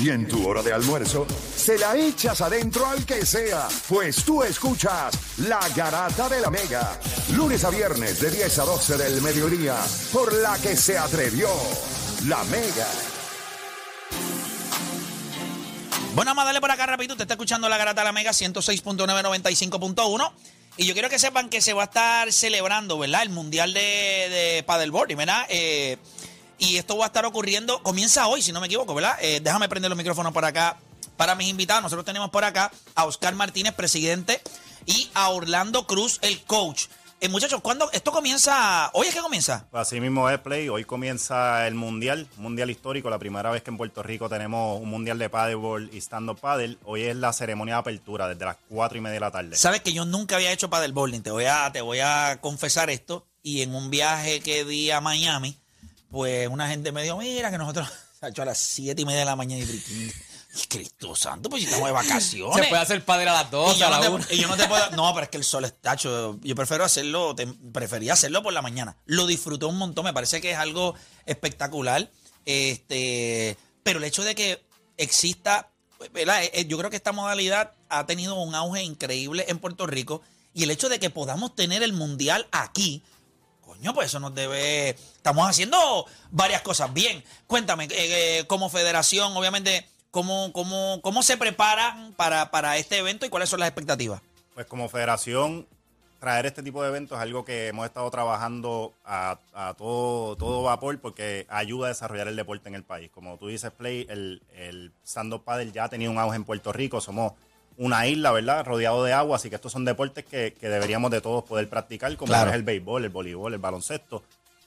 Y en tu hora de almuerzo, se la echas adentro al que sea, pues tú escuchas La Garata de la Mega, lunes a viernes de 10 a 12 del mediodía, por la que se atrevió La Mega. Bueno, vamos a darle por acá rapidito. Usted está escuchando la Garata de la Mega 106.995.1. Y yo quiero que sepan que se va a estar celebrando, ¿verdad? El Mundial de, de Paddleboard, ¿verdad? Eh, y esto va a estar ocurriendo, comienza hoy, si no me equivoco, ¿verdad? Eh, déjame prender los micrófonos por acá para mis invitados. Nosotros tenemos por acá a Oscar Martínez, presidente, y a Orlando Cruz, el coach. Eh, muchachos, ¿cuándo esto comienza? ¿Hoy es que comienza? Así mismo es, Play. Hoy comienza el Mundial, Mundial histórico, la primera vez que en Puerto Rico tenemos un Mundial de Paddleball y Stand-Up Paddle. Hoy es la ceremonia de apertura desde las 4 y media de la tarde. Sabes que yo nunca había hecho paddleboarding, te voy a, te voy a confesar esto. Y en un viaje que di a Miami, pues una gente me dijo, mira que nosotros, se ha hecho a las 7 y media de la mañana y Cristo santo, pues si estamos de vacaciones. Se puede hacer padre a las Y 12, yo, a la no te, 1. y yo no te puedo. No, pero es que el sol está hecho. Yo prefiero hacerlo, te- prefería hacerlo por la mañana. Lo disfruté un montón, me parece que es algo espectacular. Este, pero el hecho de que exista, ¿verdad? Eh, Yo creo que esta modalidad ha tenido un auge increíble en Puerto Rico. Y el hecho de que podamos tener el mundial aquí, coño, pues eso nos debe. Estamos haciendo varias cosas bien. Cuéntame, eh, eh, como federación, obviamente, ¿cómo, cómo, cómo se preparan para, para este evento y cuáles son las expectativas? Pues como federación, traer este tipo de eventos es algo que hemos estado trabajando a, a todo, todo vapor porque ayuda a desarrollar el deporte en el país. Como tú dices, Play, el, el stand-up paddle ya ha tenido un auge en Puerto Rico. Somos una isla, ¿verdad? Rodeado de agua, así que estos son deportes que, que deberíamos de todos poder practicar, como Claro. es el béisbol, el voleibol, el baloncesto.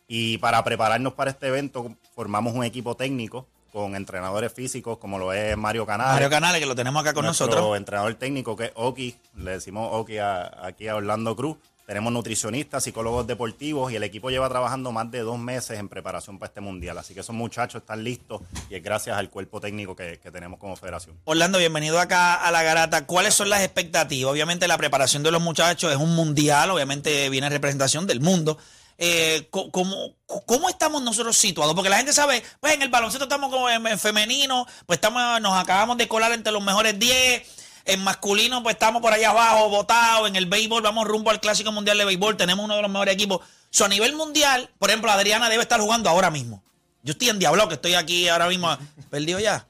Y para prepararnos para este evento, formamos un equipo técnico con entrenadores físicos, como lo es Mario Canales. Mario Canales, que lo tenemos acá con Nuestro nosotros. entrenador técnico que es Oki, le decimos Oki a- aquí a Orlando Cruz. Tenemos nutricionistas, psicólogos deportivos y el equipo lleva trabajando más de dos meses en preparación para este mundial. Así que esos muchachos están listos y es gracias al cuerpo técnico que, tenemos como federación. Orlando, bienvenido acá a la garata. ¿Cuáles son las expectativas? Obviamente la preparación de los muchachos es un mundial, obviamente viene representación del mundo. Eh, ¿cómo, cómo estamos nosotros situados? Porque la gente sabe, pues en el baloncesto estamos como en femenino, pues estamos, nos acabamos de colar entre los mejores 10. En masculino, pues estamos por allá abajo, votados. En el béisbol, vamos rumbo al Clásico Mundial de Béisbol. Tenemos uno de los mejores equipos. So, a nivel mundial, por ejemplo, Adriana debe estar jugando ahora mismo. Yo estoy en Diablo, que estoy aquí ahora mismo. ¿Perdido ya?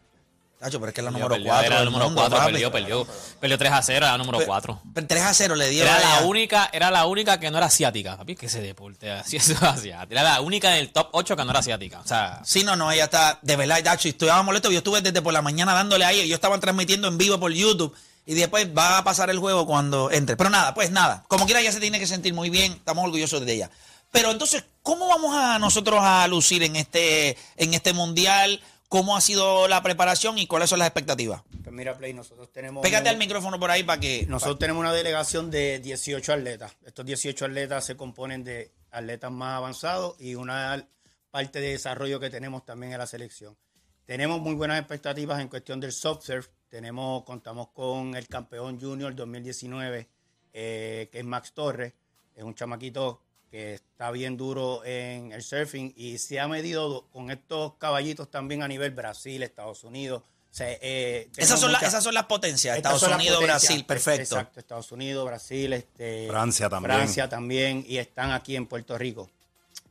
Tacho, pero es que es la número Perdió, 4. Era la número 4, perdió, perdió. Perdió 3 a 0, era la número 4. 3 a 0 le dio. Era la única, era la única que no era asiática, papi, que ese deporte así es asiática. Era la única en el top 8 que no era asiática. O sea, Sí, no, no, ella está, de verdad, Tacho, estaba molesto. Yo estuve desde por la mañana dándole ahí. Ellos estaban transmitiendo en vivo por YouTube. Y después va a pasar el juego cuando entre. Pero nada, pues nada. Como quiera, ella se tiene que sentir muy bien. Estamos orgullosos de ella. Pero entonces, ¿cómo vamos a nosotros a lucir en este, en este mundial? ¿Cómo ha sido la preparación y cuáles son las expectativas? Pues mira, Play, nosotros tenemos. Pégate al micrófono por ahí para que. Nosotros tenemos una delegación de 18 atletas. Estos 18 atletas se componen de atletas más avanzados y una parte de desarrollo que tenemos también en la selección. Tenemos muy buenas expectativas en cuestión del soft surf. Tenemos, contamos con el campeón junior 2019, eh, que es Max Torres. Es un chamaquito que está bien duro en el surfing y se ha medido do- con estos caballitos también a nivel Brasil, Estados Unidos. O sea, eh, esas, son las, mucha- esas son las potencias. Estados Unidos, potencias. Brasil, perfecto. Exacto, Estados Unidos, Brasil, este, Francia también. Francia también, y están aquí en Puerto Rico.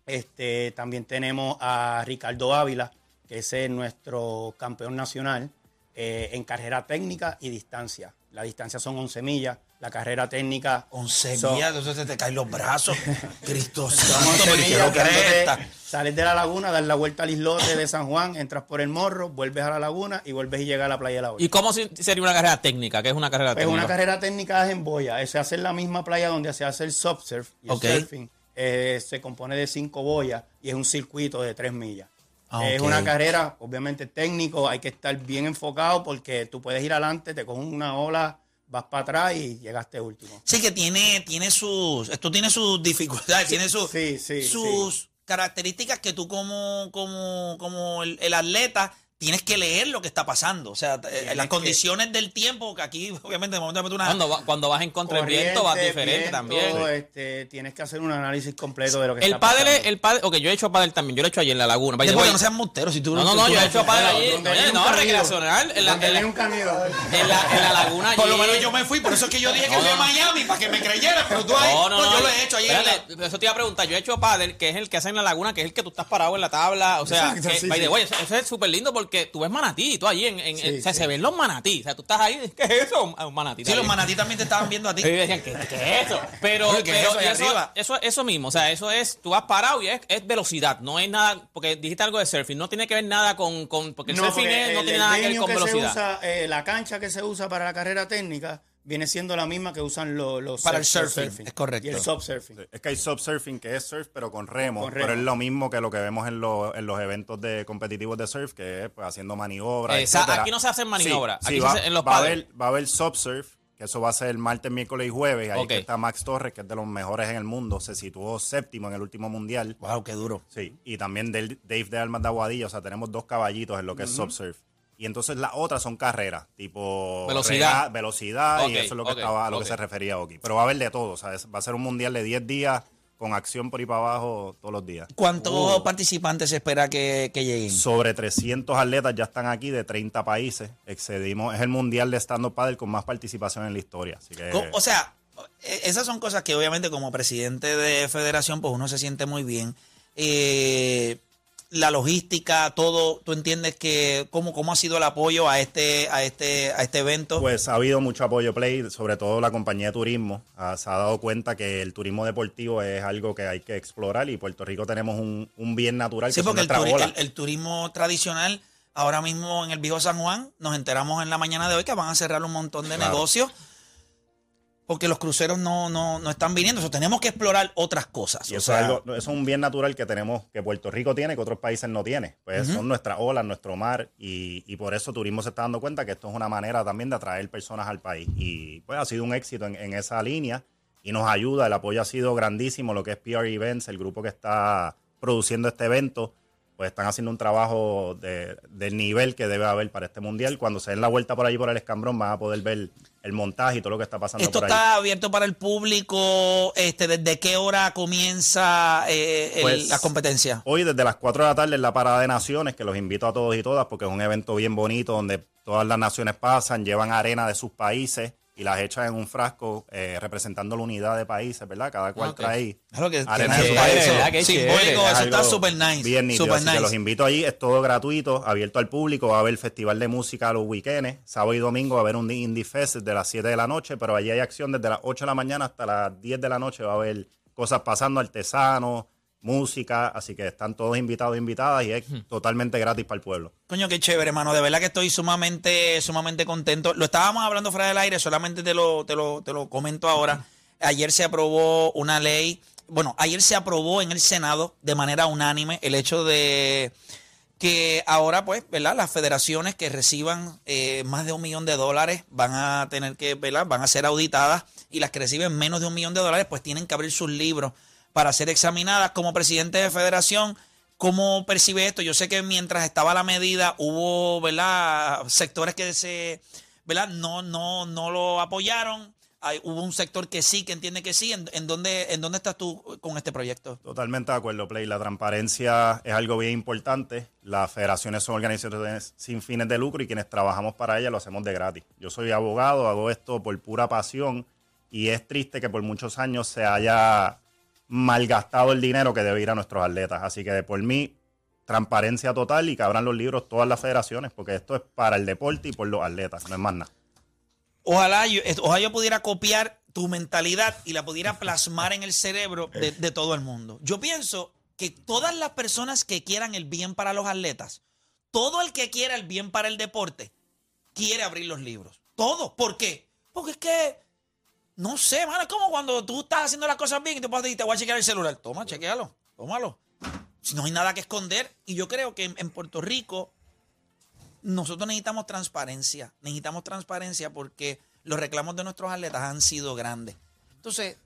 Este, también tenemos a Ricardo Ávila, que ese es nuestro campeón nacional eh, en carrera técnica y distancia. La distancia son 11 millas, la carrera técnica 11 son- millas, entonces te, te caen los brazos. Cristo santo, 11 pero sales de la laguna, das la vuelta al islote de San Juan, entras por el morro, vuelves a la laguna y vuelves y llegas a la playa de la Olla. ¿y cómo sería una carrera técnica? ¿Qué es una carrera Pues técnica? una carrera técnica es en boya. Se hace en la misma playa donde se hace el soft surf y el Ok. surfing. Eh, se compone de cinco boyas y es un circuito de tres millas. Ah, Es una carrera, obviamente técnico, hay que estar bien enfocado porque tú puedes ir adelante, te coges una ola, vas para atrás y llegaste último. Sí, que tiene, tiene sus. Esto tiene sus dificultades, tiene sus, sí, sí, sus características que tú como, como, como el, el atleta tienes que leer lo que está pasando. O sea, eh, Tienes las que- condiciones del tiempo, que aquí obviamente de momento una... Cuando, va- cuando vas en contra del viento, vas diferente viento, también. Este, tienes que hacer un análisis completo de lo que El está pádel, pasando. el pádel, ok, yo he hecho pádel también, yo lo he hecho allí en la laguna. Después que no monteros, si tú no, no, no, tú- yo he hecho pádel allí, oye, no, recreacional, en la, en la, en la, en la laguna Por lo allí. menos yo me fui, por eso es que yo dije que No, fui a no. Miami, para que me creyeran, pero tú ahí, No, no, no, no. yo lo he hecho Espérate, eso te iba a preguntar. Yo he hecho pádel, que es el que hacen en la laguna, que es el que tú estás parado en la tabla. O sea, que, by the way, eso es súper lindo porque tú ves manatí, tú allí, en, en- Sí, en- o sea, sí. se ven los manatí. O sea, tú estás ahí, ¿qué es eso? Un- Un manatí. Sí, los manatí también te estaban viendo a ti. Y decían, ¿qué, qué es eso? Pero, Oye, ¿qué es pero eso ahí eso, eso, eso mismo, o sea, eso es, tú vas parado y es, es velocidad, no es nada, porque dijiste algo de surfing, no tiene que ver nada con, con porque el surfing porque es- no el- tiene el nada que ver con que se velocidad. usa, eh, la cancha que se usa para la carrera técnica viene siendo la misma que usan los, los Para el surf- surfing, es correcto. Y el subsurfing. Es que hay subsurfing, que es surf, pero con remo. Con remo. Pero es lo mismo que lo que vemos en, los- en los eventos de competitivos de surf, que es pues, haciendo maniobras. Etcétera. aquí no se hacen maniobras, Sí, aquí sí, se va, en los va a haber, va a haber subsurf, que eso va a ser martes, miércoles y jueves. Ahí que está Max Torres, que es de los mejores en el mundo. Se situó séptimo en el último mundial. Wow, qué duro. Sí, y también Dave de Almas de Aguadilla, o sea, tenemos dos caballitos en lo que es subsurf. Y entonces las otras son carreras, tipo Velocidad. rega- velocidad, y eso es lo que estaba, a lo que se refería Oki. Pero va a haber de todo, o sea, es- va a ser un mundial de 10 días con acción por ahí para abajo todos los días. ¿Cuántos Uh. participantes se espera que, que lleguen? Sobre 300 atletas ya están aquí de 30 países. Excedimos, es el mundial de stand-up paddle con más participación en la historia. Así que, Co- O sea, e- esas son cosas que obviamente como presidente de federación, pues uno se siente muy bien. Eh, la logística, todo, tú entiendes que cómo, cómo ha sido el apoyo a este, a este, a este evento. Pues ha habido mucho apoyo Play, sobre todo la compañía de turismo. ah, se ha dado cuenta que el turismo deportivo es algo que hay que explorar y Puerto Rico tenemos un, un bien natural sí, que porque el, turi- el- el turismo tradicional, ahora mismo en el viejo San Juan, nos enteramos en la mañana de hoy que van a cerrar un montón de Claro. negocios porque los cruceros no, no, no están viniendo. O sea, tenemos que explorar otras cosas. Y o eso, sea, es algo- eso es un bien natural que tenemos, que Puerto Rico tiene, que otros países no tienen. Pues son nuestras olas, nuestro mar, y, y por eso turismo se está dando cuenta que esto es una manera también de atraer personas al país. Y pues ha sido un éxito en, en esa línea y nos ayuda, el apoyo ha sido grandísimo, lo que es PR Events, el grupo que está produciendo este evento, pues están haciendo un trabajo de, del nivel que debe haber para este mundial. Cuando se den la vuelta por allí por el escambrón van a poder ver el montaje y todo lo que está pasando Esto por ahí. está abierto para el público. Este, ¿Desde qué hora comienza eh, el- Pues, la competencia? Hoy desde las 4 de la tarde en la Parada de Naciones, que los invito a todos y todas porque es un evento bien bonito donde todas las naciones pasan, llevan arena de sus países y las echan en un frasco eh, representando la unidad de países, ¿verdad? Cada cual trae Claro que arena que- de su que- país. eso, simbólico, chévere. eso Es está súper nice. Bien nítido, super así que nice. los invito allí, es todo gratuito, abierto al público, va a haber festival de música los weekends, sábado y domingo va a haber un Indie Fest desde las 7 de la noche, pero allí hay acción desde las 8 de la mañana hasta las 10 de la noche, va a haber cosas pasando, artesanos, música, así que están todos invitados e invitadas y es totalmente gratis para el pueblo. Coño, qué chévere, hermano. De verdad que estoy sumamente, sumamente contento. Lo estábamos hablando fuera del aire, solamente te lo, te lo, te lo comento ahora. Ayer se aprobó una ley, bueno, ayer se aprobó en el Senado de manera unánime el hecho de que ahora, pues, ¿verdad? Las federaciones que reciban eh, más de un millón de dólares van a tener que, ¿verdad? Van a ser auditadas y las que reciben menos de un millón de dólares, pues tienen que abrir sus libros para ser examinadas. Como presidente de federación, ¿cómo percibe esto? Yo sé que mientras estaba la medida hubo, ¿verdad? Sectores que se. No, no, no lo apoyaron. Hay, hubo un sector que sí, que entiende que sí. ¿En, en dónde, ¿En dónde estás tú con este proyecto? Totalmente de acuerdo, Play. La transparencia es algo bien importante. Las federaciones son organizaciones sin fines de lucro y quienes trabajamos para ellas lo hacemos de gratis. Yo soy abogado, hago esto por pura pasión y es triste que por muchos años se haya malgastado el dinero que debe ir a nuestros atletas. Así que por mí, transparencia total y que abran los libros todas las federaciones, porque esto es para el deporte y por los atletas, no es más nada. Ojalá yo, ojalá yo pudiera copiar tu mentalidad y la pudiera plasmar en el cerebro de, de todo el mundo. Yo pienso que todas las personas que quieran el bien para los atletas, todo el que quiera el bien para el deporte, quiere abrir los libros. Todo. ¿Por qué? Porque es que, no sé, mano, es como cuando tú estás haciendo las cosas bien y te, pasas y te voy a chequear el celular. Toma, chequealo, tómalo. Si no hay nada que esconder. Y yo creo que en, Puerto Rico nosotros necesitamos transparencia. Necesitamos transparencia porque los reclamos de nuestros atletas han sido grandes. Entonces,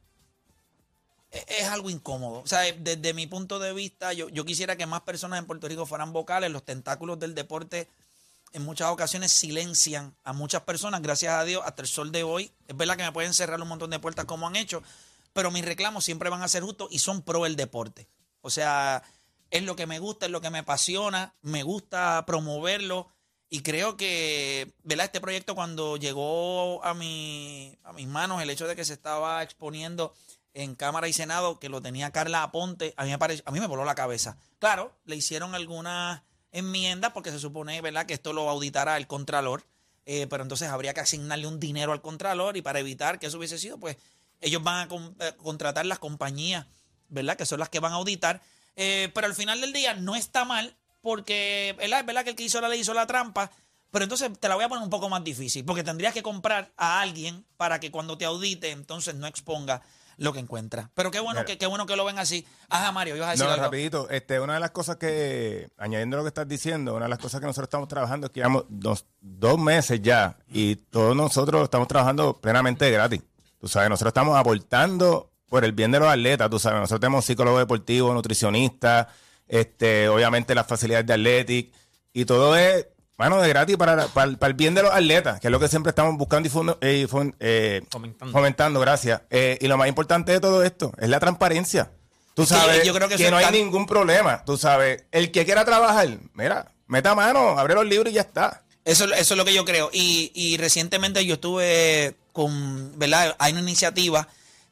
e- es algo incómodo. O sea, desde mi punto de vista, yo, yo quisiera que más personas en Puerto Rico fueran vocales. Los tentáculos del deporte en muchas ocasiones silencian a muchas personas, gracias a Dios, hasta el sol de hoy. Es verdad que me pueden cerrar un montón de puertas como han hecho, pero mis reclamos siempre van a ser justos y son pro el deporte. O sea, es lo que me gusta, es lo que me apasiona, me gusta promoverlo y creo que, ¿verdad? Este proyecto cuando llegó a, mi, a mis manos, el hecho de que se estaba exponiendo en Cámara y Senado, que lo tenía Carla Aponte, a mí me, a mí me voló la cabeza. Claro, le hicieron algunas enmiendas porque se supone, ¿verdad?, que esto lo auditará el Contralor, eh, pero entonces habría que asignarle un dinero al Contralor y para evitar que eso hubiese sido, pues ellos van a con- eh, contratar las compañías, ¿verdad?, que son las que van a auditar. Eh, pero al final del día no está mal porque. Es verdad que el que hizo la ley hizo la trampa, pero entonces te la voy a poner un poco más difícil, porque tendrías que comprar a alguien para que cuando te audite, entonces no exponga lo que encuentra. Pero qué bueno, que, qué bueno que lo ven así. Ajá, Mario, ibas a decir No, algo. rapidito. Este, una de las cosas que, añadiendo lo que estás diciendo, una de las cosas que nosotros estamos trabajando es que llevamos dos, dos meses ya y todos nosotros estamos trabajando plenamente gratis. Tú sabes, nosotros estamos aportando por el bien de los atletas, tú sabes. Nosotros tenemos psicólogo deportivo, nutricionista, este, obviamente las facilidades de Athletic y todo es, mano, de gratis para, para, para el bien de los atletas, que es lo que siempre estamos buscando y fun- eh, fun- eh, Fomentando. fomentando, gracias. Eh, y lo más importante de todo esto es la transparencia. Tú Sí, sabes yo creo que no hay ningún problema. Tú sabes, el que quiera trabajar, mira, meta mano, abre los libros y ya está. Eso, eso es lo que yo creo. Y, y recientemente yo estuve con, ¿verdad? Hay una iniciativa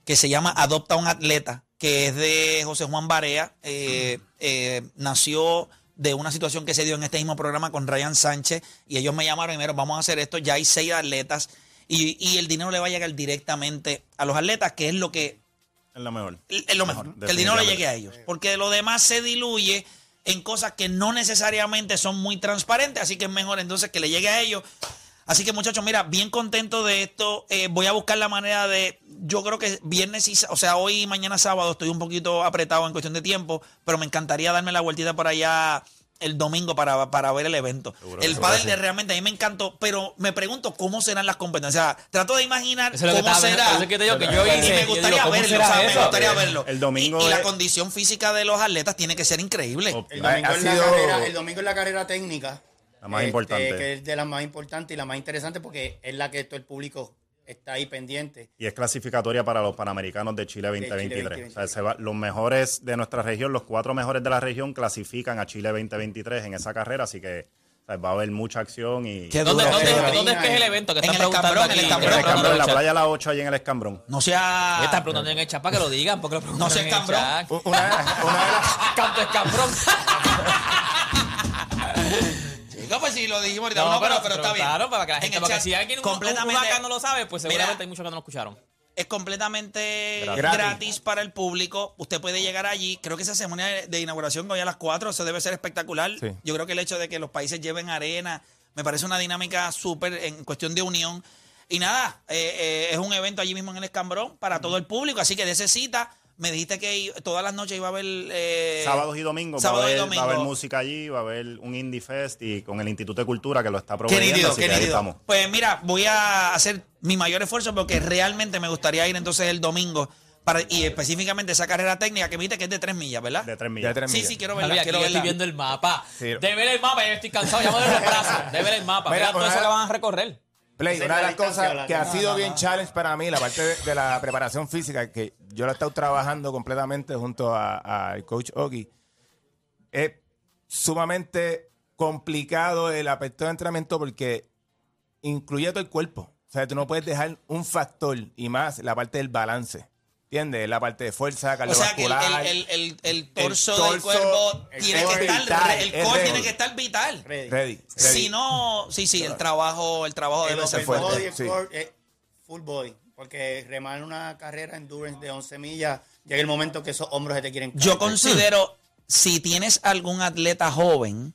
que se llama Adopta a un Atleta, que es de José Juan Barea. Eh, nació de una situación que se dio en este mismo programa con Ryan Sánchez y ellos me llamaron y me dijeron, vamos a hacer esto, ya hay seis atletas y, y el dinero le va a llegar directamente a los atletas, que es lo que Es lo mejor. es lo mejor, que el dinero le llegue a ellos. Porque lo demás se diluye en cosas que no necesariamente son muy transparentes, así que es mejor entonces que le llegue a ellos. Así que muchachos, mira, bien contento de esto. Eh, voy a buscar la manera de, yo creo que viernes y, o sea, hoy y mañana sábado estoy un poquito apretado en cuestión de tiempo, pero me encantaría darme la vueltita por allá el domingo para, para ver el evento. el pádel de realmente a mí me encantó, pero me pregunto cómo serán las competencias. O sea, trato de imaginar Eso cómo será. pensando. Eso es que te digo que yo Y me yo gustaría digo, ¿cómo verlo, será o sea, me gustaría verlo. El domingo Y, y la es- condición física de los atletas tiene que ser increíble. El domingo, Ha- ha es la sido- carrera, el domingo es la carrera técnica. La más este, importante. Que es de las más importantes y la más interesante porque es la que todo el público está ahí pendiente. Y es clasificatoria para los Panamericanos de Chile 2023. 2023. O sea, se va- los mejores de nuestra región, los cuatro mejores de la región clasifican a Chile 2023 en esa carrera, así que o sea, va a haber mucha acción y Qué ¿Dónde, dónde- dónde es que es el evento? Que En están el Escambrón, en aquí? el en, el Escambrón, escambrón, en la playa La 8 ahí en el Escambrón. No sea. Están preguntando en el chat para que lo digan, porque lo preguntan No en chat. U- Una, una de las- Canto escambrón. Chico, pues sí, lo dijimos ahorita. No, No, pero, pero, está bien. Claro, para que la En gente, el porque si alguien un- un- completamente, uno acá no lo sabe, pues Mira, seguramente hay muchos que no lo escucharon. es completamente Gratis. gratis. para el público. Usted puede llegar allí. Creo que esa ceremonia de- de inauguración hoy a las 4, eso debe ser espectacular. Sí. Yo creo que el hecho de que los países lleven arena me parece una dinámica súper en cuestión de unión. Y nada, eh, eh, es un evento allí mismo en el Escambrón para todo el público, así que de esa cita me dijiste que todas las noches iba a haber... eh, Sábados y domingos sábado va, a y haber, va a haber domingo. música allí, va a haber un Indie Fest y con el Instituto de Cultura que lo está Qué proveyendo, nítido, así qué que ahí estamos. Pues mira, voy a hacer mi mayor esfuerzo porque realmente me gustaría ir entonces el domingo para, y específicamente esa carrera técnica que viste que es de tres millas, ¿verdad? De tres de millas. tres Sí, millas. sí, quiero Javi, verla, quiero yo estoy verla. viendo el mapa. Sí. De ver el mapa, yo estoy cansado, ya me duele los brazos. De ver el mapa. Mira, Mira todo una eso de- que van a recorrer. Play, una de la las cosas que ha sido bien challenge para mí, la parte de, de la preparación física, que yo la he estado trabajando completamente junto al coach Oki, es sumamente complicado el aspecto de entrenamiento porque incluye todo el cuerpo. O sea, tú no puedes dejar un factor y más la parte del balance. ¿Entiendes? La parte de fuerza, O sea que el, cardiovascular. el, el, el, el torso, del cuerpo tiene que estar, vital, re- el core ready. tiene que estar vital. Ready. Ready, ready. Si no, sí, sí, el trabajo, el trabajo debe ser fuerte, body, el sí. core, eh, full body. Porque remar una carrera endurance de 11 millas, llega el momento que esos hombros se te quieren caer. Yo considero, si tienes algún atleta joven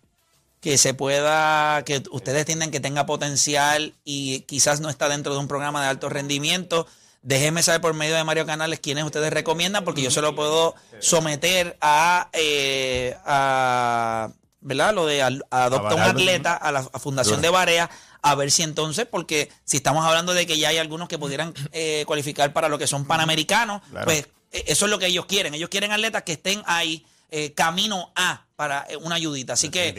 que se pueda, que ustedes entienden que tenga potencial y quizás no está dentro de un programa de alto rendimiento, déjenme saber por medio de Mario Canales quiénes ustedes recomiendan, porque yo se lo puedo someter a, eh, a ¿verdad? Lo de al- adopta un atleta a la a Fundación de Barea, a ver si entonces, porque si estamos hablando de que ya hay algunos que pudieran eh, cualificar para lo que son panamericanos, Claro. pues eh, eso es lo que ellos quieren. Ellos quieren atletas que estén ahí eh, camino a para eh, una ayudita. Así que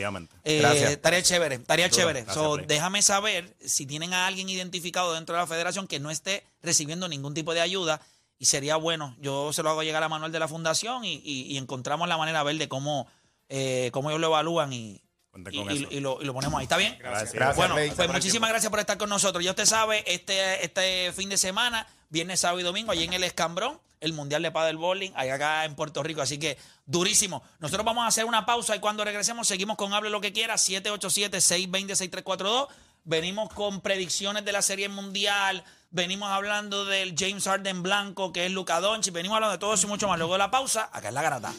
eh, estaría chévere, estaría chévere. Gracias, So, déjame saber si tienen a alguien identificado dentro de la federación que no esté recibiendo ningún tipo de ayuda. Y sería bueno, yo se lo hago llegar a Manuel de la Fundación y, y- y encontramos la manera a ver de cómo, eh, cómo ellos lo evalúan y, y- y- y lo, y lo ponemos ahí. ¿Está bien? Gracias. Gracias, bueno, pues muchísimas gracias por estar con nosotros. Ya usted sabe, este, este fin de semana, viernes, sábado y domingo, allí en el Escambrón, el Mundial de Padel Bowling, allá acá en Puerto Rico. Así que durísimo. Nosotros vamos a hacer una pausa y cuando regresemos seguimos con Hable lo que quiera, 787-620-6342. Venimos con predicciones de la Serie Mundial. Venimos hablando del James Harden Blanco, que es Luca Doncic. Venimos hablando de todo eso y mucho más. Luego de la pausa, acá es la garata.